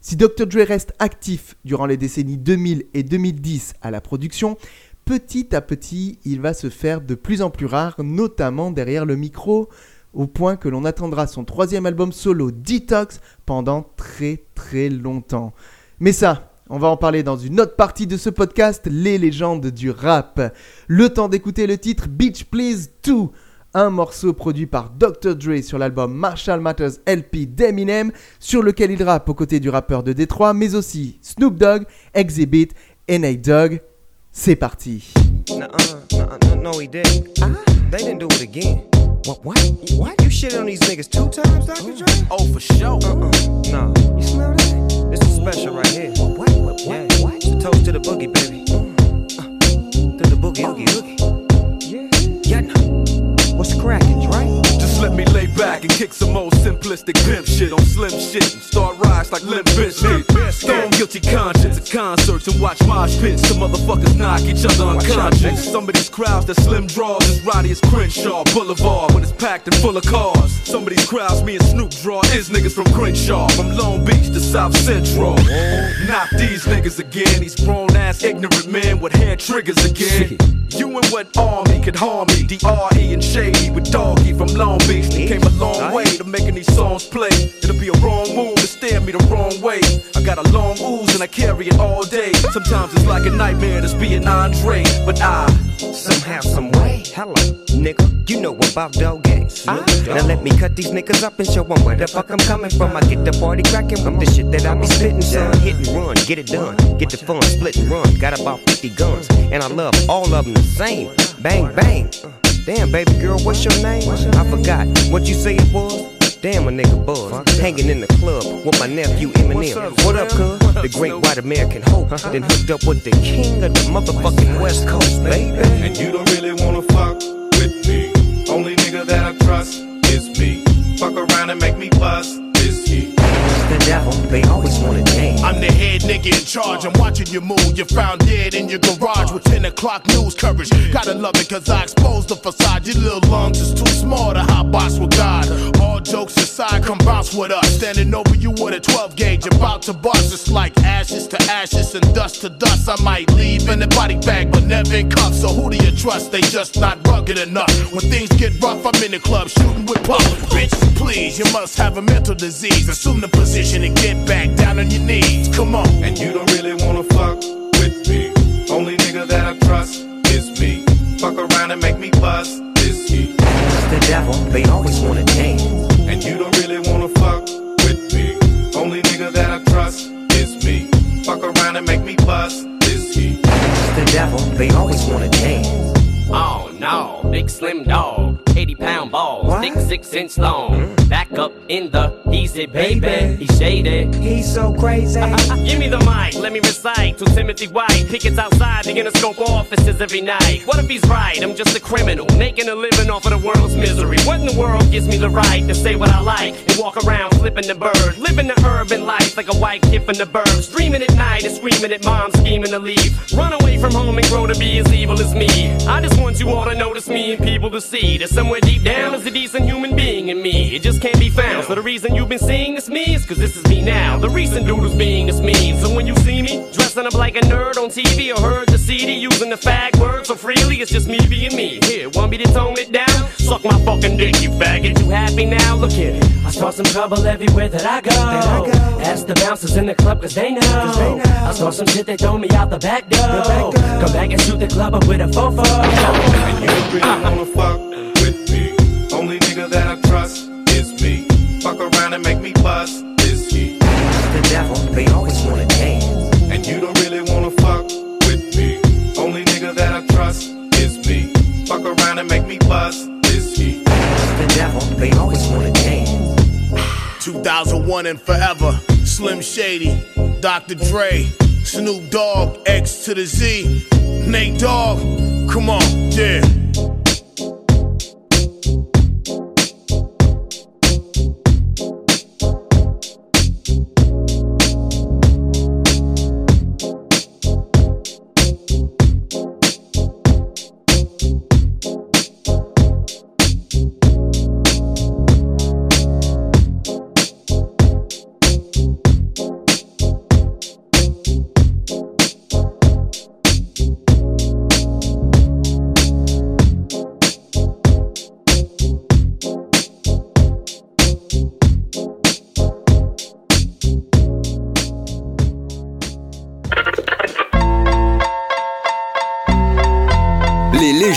Si Dr. Dre reste actif durant les décennies 2000 et 2010 à la production, petit à petit, il va se faire de plus en plus rare, notamment derrière le micro, au point que l'on attendra son troisième album solo Detox pendant très très longtemps. Mais ça, on va en parler dans une autre partie de ce podcast, les légendes du rap. Le temps d'écouter le titre Beach Please 2, un morceau produit par Dr. Dre sur l'album Marshall Matters LP d'Eminem, sur lequel il rappe aux côtés du rappeur de Détroit, mais aussi Snoop Dogg, Exhibit et Nate Dogg. C'est parti. Nuh-uh, nuh-uh, no, no, he didn't. They didn't do it again. What? What? What? You shit on these niggas two times, Dr. Dre? Oh, for sure. Uh-uh. No. You smell that? This is special right here. Yeah. what? Toast to the boogie, baby. Uh, to the boogie, oogie, oogie. Yeah. Yeah. no. What's cracking, Dre? Let me lay back and kick some old simplistic pimp shit on slim shit and start rise like Limp Bizkit. Stone guilty conscience at concerts and watch mosh pits. Some motherfuckers knock each other unconscious. Some of these crowds that slim draws as rowdy as Crenshaw Boulevard when it's packed and full of cars. Some of these crowds me and Snoop draw is niggas from Crenshaw, from Long Beach to South Central. Not these niggas again, these grown ass ignorant men with hair triggers again. You and what army could harm me? D.R.E. and Shady with Doggy from Long Beach. They came a long way to making these songs play. It'll be a wrong move to stare me the wrong way. I got a long ooze and I carry it all day. Sometimes it's like a nightmare to be an Andre, but I Somehow, some way. Hello, nigga. You know about dog gangs. Now let me cut these niggas up and show 'em where the fuck I'm coming from. I get the party cracking with the shit that I be spitting, son. Hit and run, get it done. Get the fun, split and run. Got about 50 guns, and I love all of them same. Bang, bang. Damn, baby girl, what's your name? I forgot what you say it was. Damn, a nigga buzz. Hanging in the club with my nephew Eminem. What up, cuz? The great white American hope. Then hooked up with the king of the motherfucking West Coast, baby. And you don't really wanna fuck with me. Only nigga that I trust is me. Fuck around and make me bust. The they always wanna dance. I'm the head nigga in charge. I'm watching you move. You're found dead in your garage with 10 o'clock news coverage. Gotta love it cause I exposed the facade. Your little lungs is too small to hot box with God. All jokes aside, come bounce with us. Standing over you with a 12 gauge, about to bust. It's like ashes to ashes and dust to dust. I might leave in a body bag, but never in cuffs. So who do you trust? They just not rugged enough. When things get rough, I'm in the club shooting with puff. Bitch, please, you must have a mental disease. Assume the position and get back down on your knees. Come on. And you don't really wanna fuck with me. Only nigga that I trust is me. Fuck around and make me bust this heat. It's The devil, they always wanna dance. And you don't really wanna fuck with me. Only nigga that I trust is me. Fuck around and make me bust this heat. It's The devil, they always wanna dance. Oh no, big slim dog, 80 pound balls, thick six inch long. Back up in the easy baby, he's shaded. He's so crazy. [LAUGHS] Give me the mic, let me recite to Timothy White. Pickets outside the Interscope offices every night. What if he's right? I'm just a criminal, making a living off of the world's misery. What in the world gives me the right to say what I like and walk around flipping the bird, living the urban life like a white kid from the burbs, dreaming at night and screaming at mom, scheming to leave. Run away from home and grow to be as evil as me. I just want you all to notice me and people to see that somewhere deep down is a decent human being in me. It just can't be found. So the reason you've been seeing this me, it's cause this is me now. The recent dude who's being this mean. So when you see me dressing up like a nerd on TV or heard the CD using the fag word so freely, it's just me being me. Here, want me to tone it down? Suck my fucking dick, you faggot. You happy now? Look here. I start some trouble everywhere that I go. Ask the bouncers in the club cause they know. I start some shit, they throw me out the back door. Come back and shoot the club up with a fofo. And you really wanna fuck with me. Only nigga that I trust is me. Fuck around and make me bust is he. The devil, they always wanna dance. And you don't really wanna fuck with me. Only nigga that I trust is me. Fuck around and make me bust is he. The devil, they always wanna dance. 2001 and forever. Slim Shady, Dr. Dre, Snoop Dogg, X to the Z, Nate Dogg. Come on, yeah.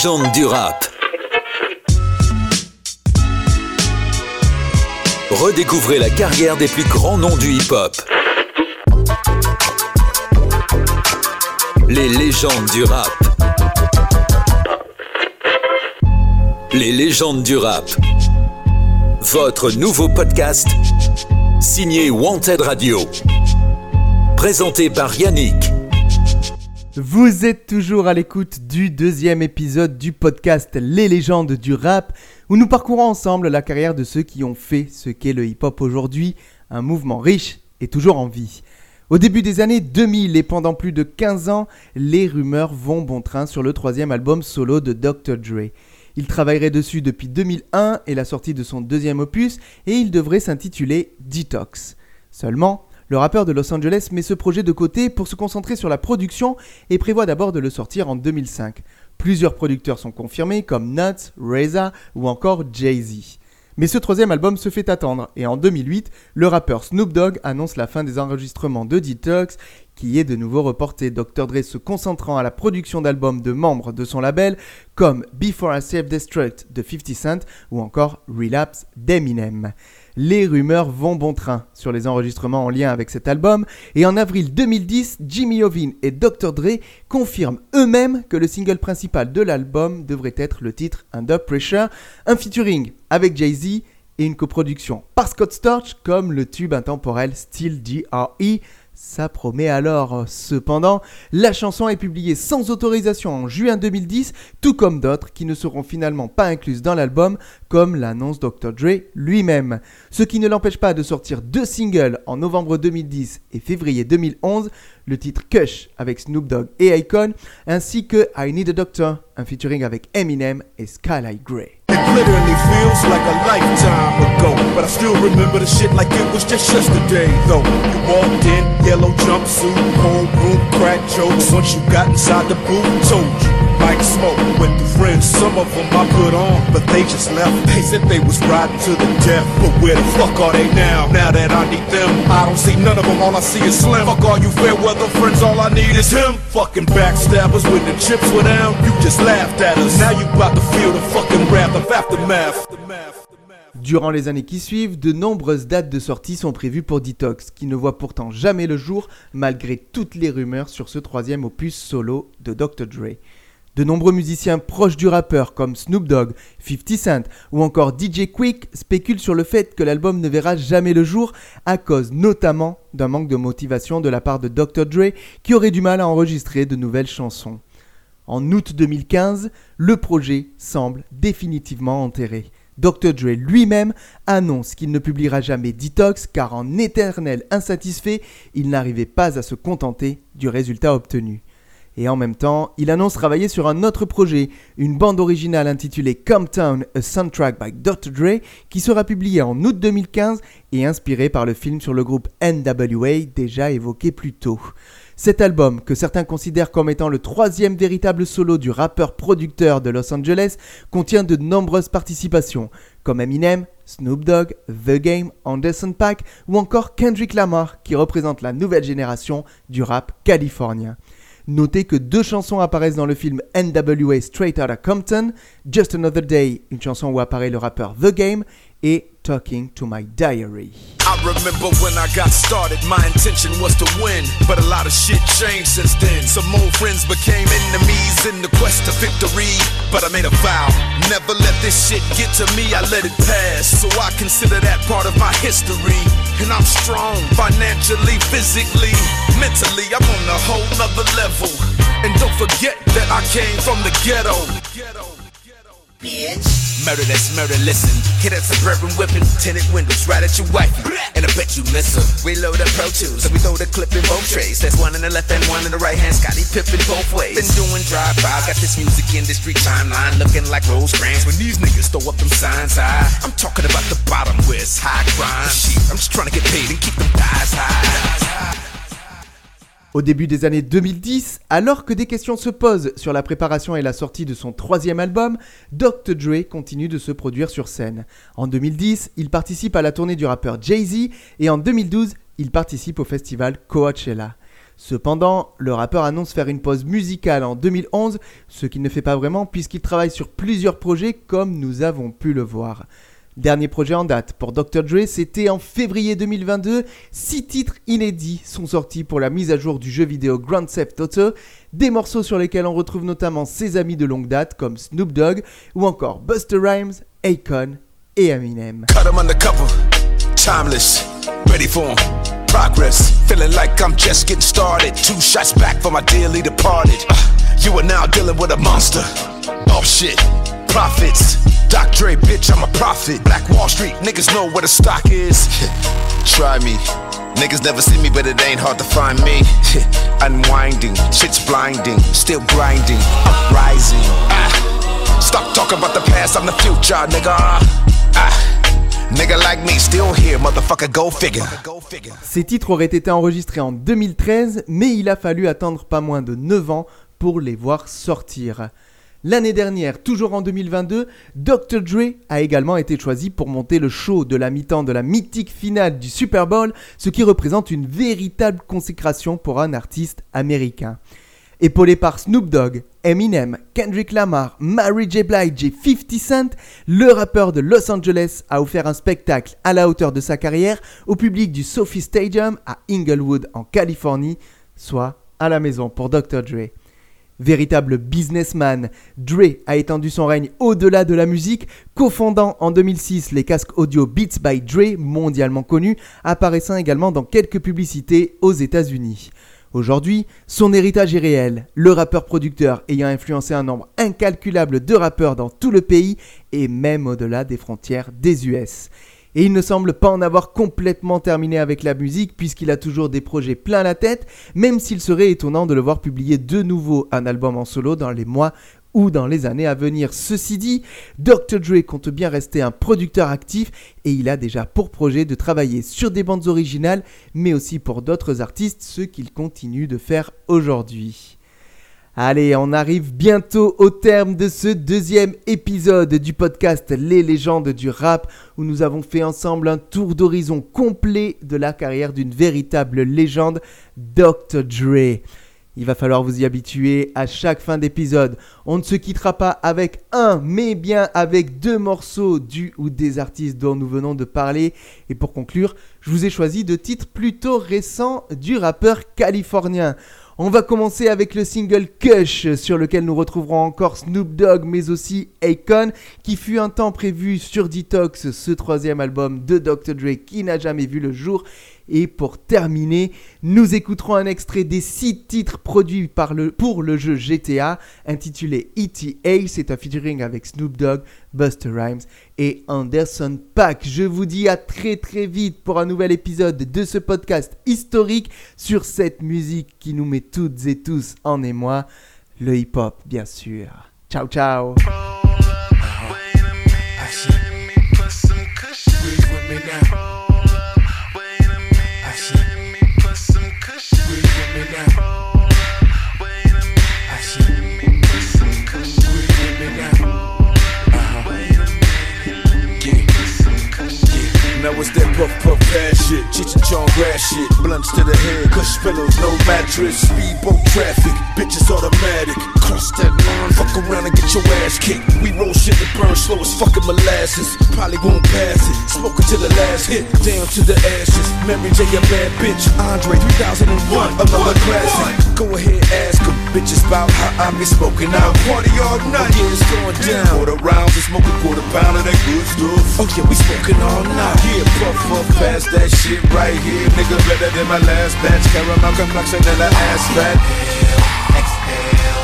Les légendes du rap. Redécouvrez la carrière des plus grands noms du hip-hop. Les légendes du rap. Les légendes du rap. Votre nouveau podcast signé Wanted Radio. Présenté par Yannick. Vous êtes toujours à l'écoute du deuxième épisode du podcast Les légendes du rap, où nous parcourons ensemble la carrière de ceux qui ont fait ce qu'est le hip-hop aujourd'hui, un mouvement riche et toujours en vie. Au début des années 2000 et pendant plus de 15 ans, les rumeurs vont bon train sur le troisième album solo de Dr. Dre. Il travaillerait dessus depuis 2001 et la sortie de son deuxième opus, et il devrait s'intituler Detox. Seulement, le rappeur de Los Angeles met ce projet de côté pour se concentrer sur la production et prévoit d'abord de le sortir en 2005. Plusieurs producteurs sont confirmés comme Nuts, RZA ou encore Jay-Z. Mais ce troisième album se fait attendre et en 2008, le rappeur Snoop Dogg annonce la fin des enregistrements de Detox qui est de nouveau reporté, Dr. Dre se concentrant à la production d'albums de membres de son label comme Before I Self-Destruct de 50 Cent ou encore Relapse d'Eminem les rumeurs vont bon train sur les enregistrements en lien avec cet album, et en avril 2010, Jimmy Iovine et Dr. Dre confirment eux-mêmes que le single principal de l'album devrait être le titre Under Pressure, un featuring avec Jay-Z et une coproduction par Scott Storch comme le tube intemporel Still GRE. Ça promet alors. Cependant, la chanson est publiée sans autorisation en juin 2010, tout comme d'autres qui ne seront finalement pas incluses dans l'album, comme l'annonce Dr. Dre lui-même. Ce qui ne l'empêche pas de sortir deux singles en novembre 2010 et février 2011, le titre Kush avec Snoop Dogg et Icon, ainsi que I Need a Doctor, un featuring avec Eminem et Skylight Grey. It literally feels like a lifetime ago. But I still remember the shit like it was just yesterday, though. You walked in, yellow jumpsuit, crack jokes. Once you got inside the booth, told you. Like smoke with the friends, some of them I put on, but they just left. They said they was riding to the death, but where the fuck are they now? Now that I need them, I don't see none of them, all I see is Slim. Fuck all you fair weather friends, all I need is him. Fucking backstabbers when the chips were down, you just laughed at us. Now you about to feel the fucking wrath of aftermath. Durant les années qui suivent, de nombreuses dates de sortie sont prévues pour Detox, qui ne voit pourtant jamais le jour malgré toutes les rumeurs sur ce troisième opus solo de Dr. Dre. De nombreux musiciens proches du rappeur comme Snoop Dogg, 50 Cent ou encore DJ Quick spéculent sur le fait que l'album ne verra jamais le jour à cause notamment d'un manque de motivation de la part de Dr. Dre qui aurait du mal à enregistrer de nouvelles chansons. En août 2015, le projet semble définitivement enterré. Dr. Dre lui-même annonce qu'il ne publiera jamais Detox car en éternel insatisfait, il n'arrivait pas à se contenter du résultat obtenu. Et en même temps, il annonce travailler sur un autre projet, une bande originale intitulée Comptown, a soundtrack by Dr. Dre, qui sera publiée en août 2015 et inspirée par le film sur le groupe NWA déjà évoqué plus tôt. Cet album, que certains considèrent comme étant le troisième véritable solo du rappeur-producteur de Los Angeles, contient de nombreuses participations, comme Eminem, Snoop Dogg, The Game, Anderson Paak ou encore Kendrick Lamar, qui représente la nouvelle génération du rap californien. Notez que deux chansons apparaissent dans le film NWA Straight Outta Compton, Just Another Day, une chanson où apparaît le rappeur The Game, et Talking to My Diary. I remember when I got started, my intention was to win. But a lot of shit changed since then. Some old friends became enemies in the quest of victory. But I made a vow, never let this shit get to me. I let it pass. So I consider that part of my history. And I'm strong, financially, physically, mentally. I'm on a whole nother level. And don't forget that I came from the ghetto. Bitch. Murder that's murder, listen. Hit that suburban whipping, tinted windows, right at your wife. And I bet you miss her. Reload the Pro Tools, and we throw the clip in both trays. That's one in the left and one in the right hand. Scotty Pippen both ways. Been doing drive-bys, got this music industry timeline looking like Rose Rosecrans. When these niggas throw up them signs high, I'm talking about the bottom where it's high crime. Shit, I'm just trying to get paid and keep them thighs high. Au début des années 2010, alors que des questions se posent sur la préparation et la sortie de son troisième album, Dr. Dre continue de se produire sur scène. En 2010, il participe à la tournée du rappeur Jay-Z et en 2012, il participe au festival Coachella. Cependant, le rappeur annonce faire une pause musicale en 2011, ce qu'il ne fait pas vraiment puisqu'il travaille sur plusieurs projets comme nous avons pu le voir. Dernier projet en date pour Dr. Dre, c'était en février 2022. Six titres inédits sont sortis pour la mise à jour du jeu vidéo Grand Theft Auto, des morceaux sur lesquels on retrouve notamment ses amis de longue date comme Snoop Dogg ou encore Buster Rhymes, Akon et Eminem. You are now dealing with a monster. Oh shit, profits. Doc Dre, bitch, I'm a prophet. Black Wall Street, niggas know where the stock is. [LAUGHS] Try me. Niggas never see me, but it ain't hard to find me. [LAUGHS] Unwinding, shit's blinding, still grinding, uprising. Ah, stop talking about the past, I'm the future, nigga. Ah, nigga like me, still here, motherfucker, go figure. Ces titres auraient été enregistrés en 2013, mais il a fallu attendre pas moins de 9 ans pour les voir sortir. L'année dernière, toujours en 2022, Dr. Dre a également été choisi pour monter le show de la mi-temps de la mythique finale du Super Bowl, ce qui représente une véritable consécration pour un artiste américain. Épaulé par Snoop Dogg, Eminem, Kendrick Lamar, Mary J. Blige et 50 Cent, le rappeur de Los Angeles a offert un spectacle à la hauteur de sa carrière au public du Sophie Stadium à Inglewood en Californie, soit à la maison pour Dr. Dre. Véritable businessman, Dre a étendu son règne au-delà de la musique, cofondant en 2006 les casques audio Beats by Dre, mondialement connus, apparaissant également dans quelques publicités aux États-Unis. Aujourd'hui, son héritage est réel, le rappeur-producteur ayant influencé un nombre incalculable de rappeurs dans tout le pays et même au-delà des frontières des US. Et il ne semble pas en avoir complètement terminé avec la musique puisqu'il a toujours des projets plein la tête, même s'il serait étonnant de le voir publier de nouveau un album en solo dans les mois ou dans les années à venir. Ceci dit, Dr. Dre compte bien rester un producteur actif et il a déjà pour projet de travailler sur des bandes originales, mais aussi pour d'autres artistes, ce qu'il continue de faire aujourd'hui. Allez, on arrive bientôt au terme de ce deuxième épisode du podcast Les légendes du rap, où nous avons fait ensemble un tour d'horizon complet de la carrière d'une véritable légende, Dr. Dre. Il va falloir vous y habituer à chaque fin d'épisode. On ne se quittera pas avec un, mais bien avec deux morceaux du ou des artistes dont nous venons de parler. Et pour conclure, je vous ai choisi deux titres plutôt récents du rappeur californien. On va commencer avec le single Kush, sur lequel nous retrouverons encore Snoop Dogg, mais aussi Akon, qui fut un temps prévu sur Detox, ce troisième album de Dr. Dre qui n'a jamais vu le jour. Et pour terminer, nous écouterons un extrait des six titres produits par le, pour le jeu GTA, intitulé ETA. C'est un featuring avec Snoop Dogg, Buster Rhymes et Anderson Pack. Je vous dis à très très vite pour un nouvel épisode de ce podcast historique sur cette musique qui nous met toutes et tous en émoi, le hip-hop bien sûr. Ciao ciao Now it's that puff puff pass shit, Cheech and Chong grass shit, blunts to the head, cush pillows, no mattress, speedboat traffic, bitches automatic, cross that line, fuck around and get your ass kicked. We roll shit that burn slow as fucking molasses, probably won't pass it, smoking to the last hit, down to the ashes. Mary J a bad bitch, Andre 3001, another classic. Go ahead, ask 'em, bitches about how I be smoking out. Party all night, yeah, it's going down. Quarter rounds, and smoke a quarter pound of that good stuff. Oh yeah, we smoking all night. Yeah, puff puff past that shit right here, nigga. Better than my last batch. Caramel complexion and an ass fat. trying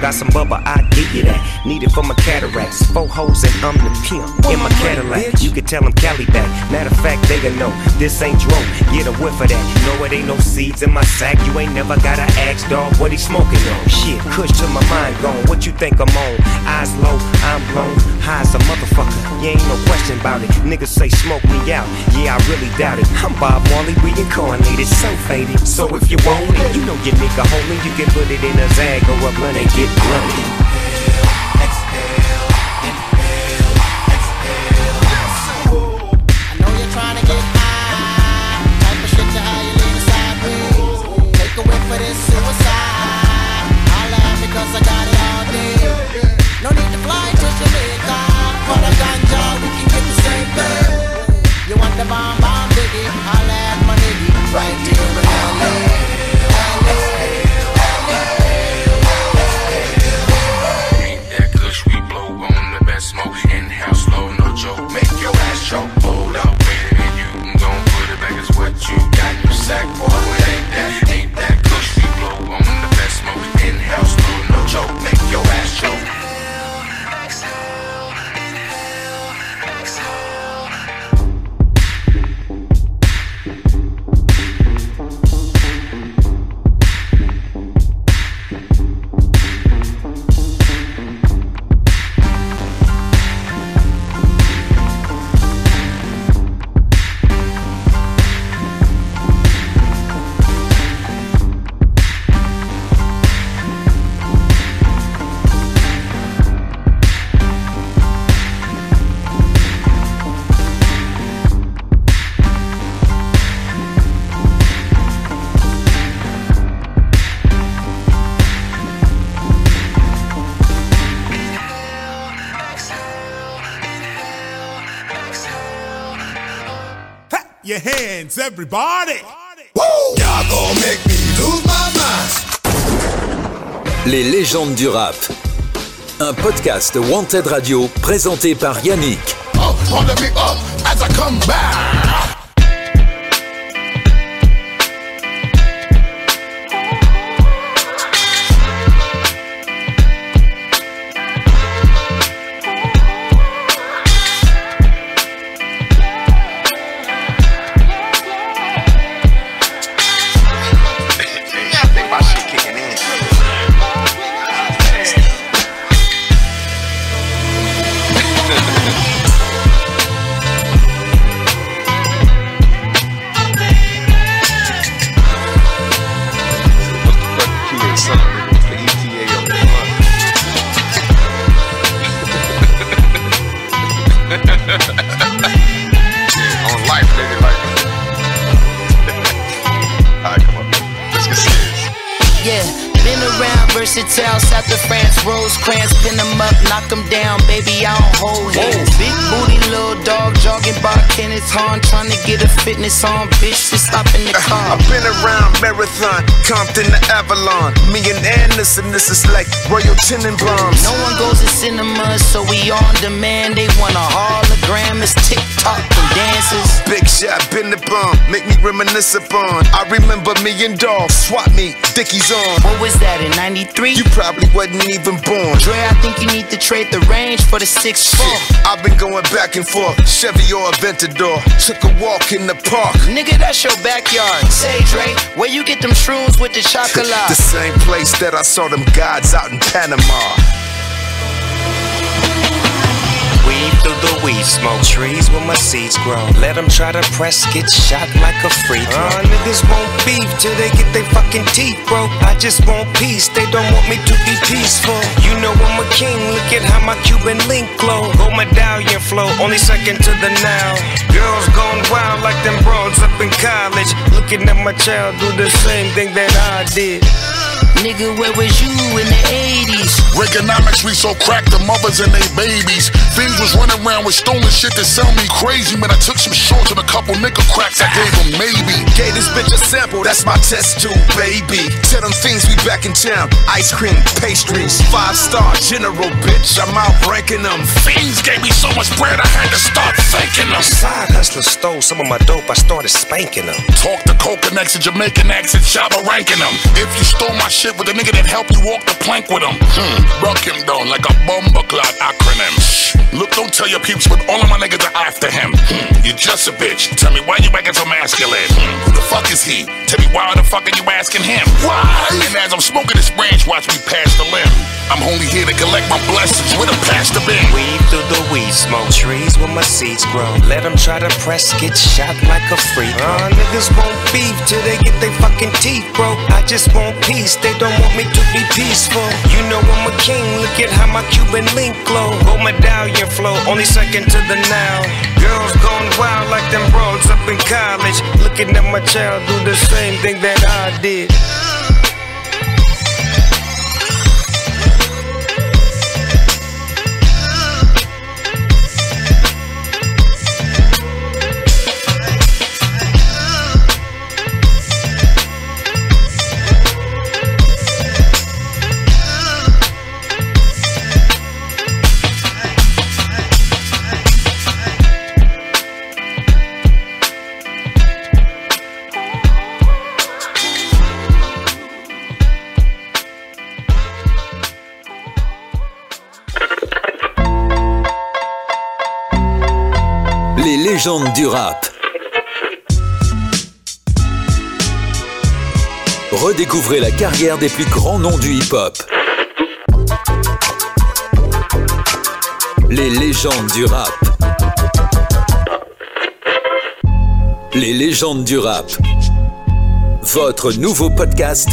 Got some bubba, I give you that. Need it for my cataracts. Four hoes and I'm the pimp in my Cadillac. You can tell them Cali back. Matter of fact, they gonna know this ain't dro. Get a whiff of that. No, it ain't no seeds in my sack. You ain't never gotta ask, dog, what he smoking on. Shit, kush to my mind gone. What you think I'm on? Eyes low, I'm blown. High as a motherfucker. You ain't no question about it. Niggas say smoke me out. Yeah, I really doubt it. I'm Bob Marley reincarnated, so faded. So if you want it, you know your nigga homie. You can put it in a zag or a blunt and get blunted. Everybody. Y'all gon' make me lose my mind. Les légendes du rap. Un podcast Wanted Radio présenté par Yannick. Up on the big up as I come back. Anderson, this is like Royal Tenenbaums. No one goes to cinema, so we on demand. Reminisce upon. I remember me and Dog, swap me, Dickies on. What was that in 93? You probably wasn't even born. Dre, I think you need to trade the range for the 6 4. I've been going back and forth, Chevy or Aventador. Took a walk in the park. Nigga, that's your backyard. Say, Dre, where you get them shrooms with the chocolate? The same place that I saw them gods out in Panama. Weave through the weed smoke, trees where my seeds grow. Let them try to press, get shot like a free throw. Uh, niggas won't beef till they get their fucking teeth broke. I just want peace, they don't want me to be peaceful. You know I'm a king, look at how my Cuban link glow. Gold medallion flow, only second to the now. Girls gone wild like them broads up in college. Looking at my child do the same thing that I did. Nigga, where was you in the 80s? Reaganomics, we so cracked the mothers and they babies. Fiends was running around with stolen shit that sound me crazy. Man, I took some shorts and a couple nigga cracks. I gave them maybe. Gave this bitch a sample, that's my test tube, baby. Tell them things we back in town. Ice cream, pastries, five star general, bitch. I'm out ranking them. Fiends gave me so much bread, I had to start thanking them. Side hustler stole some of my dope, I started spanking them. Talk to coca accent, Jamaican accent, Shabba ranking them. If you stole my shit with a nigga that helped you walk the plank with him, hmm, rock him down like a bomber clot acronym. Shh. Look, don't tell your peeps, but all of my niggas are after him. Hmm, you just a bitch. Tell me why you acting so masculine. Hmm, who the fuck is he? Tell me why the fuck are you asking him? Why? And as I'm smoking this branch, watch me pass the limb. I'm only here to collect my blessings with a pasta bin. Weave through the weed smoke, trees where my seeds grow. Let them try to press, get shot like a freak. Uh, niggas won't beef till they get their fucking teeth broke. I just want peace, they don't want me to be peaceful. You know I'm a king, look at how my Cuban link glow. Gold medallion flow, only second to the now. Girls gone wild like them broads up in college. Looking at my child do the same thing that I did. Rap. Redécouvrez la carrière des plus grands noms du hip-hop. Les légendes du rap. Les légendes du rap. Votre nouveau podcast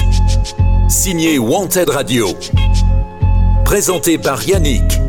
signé Wanted Radio. Présenté par Yannick.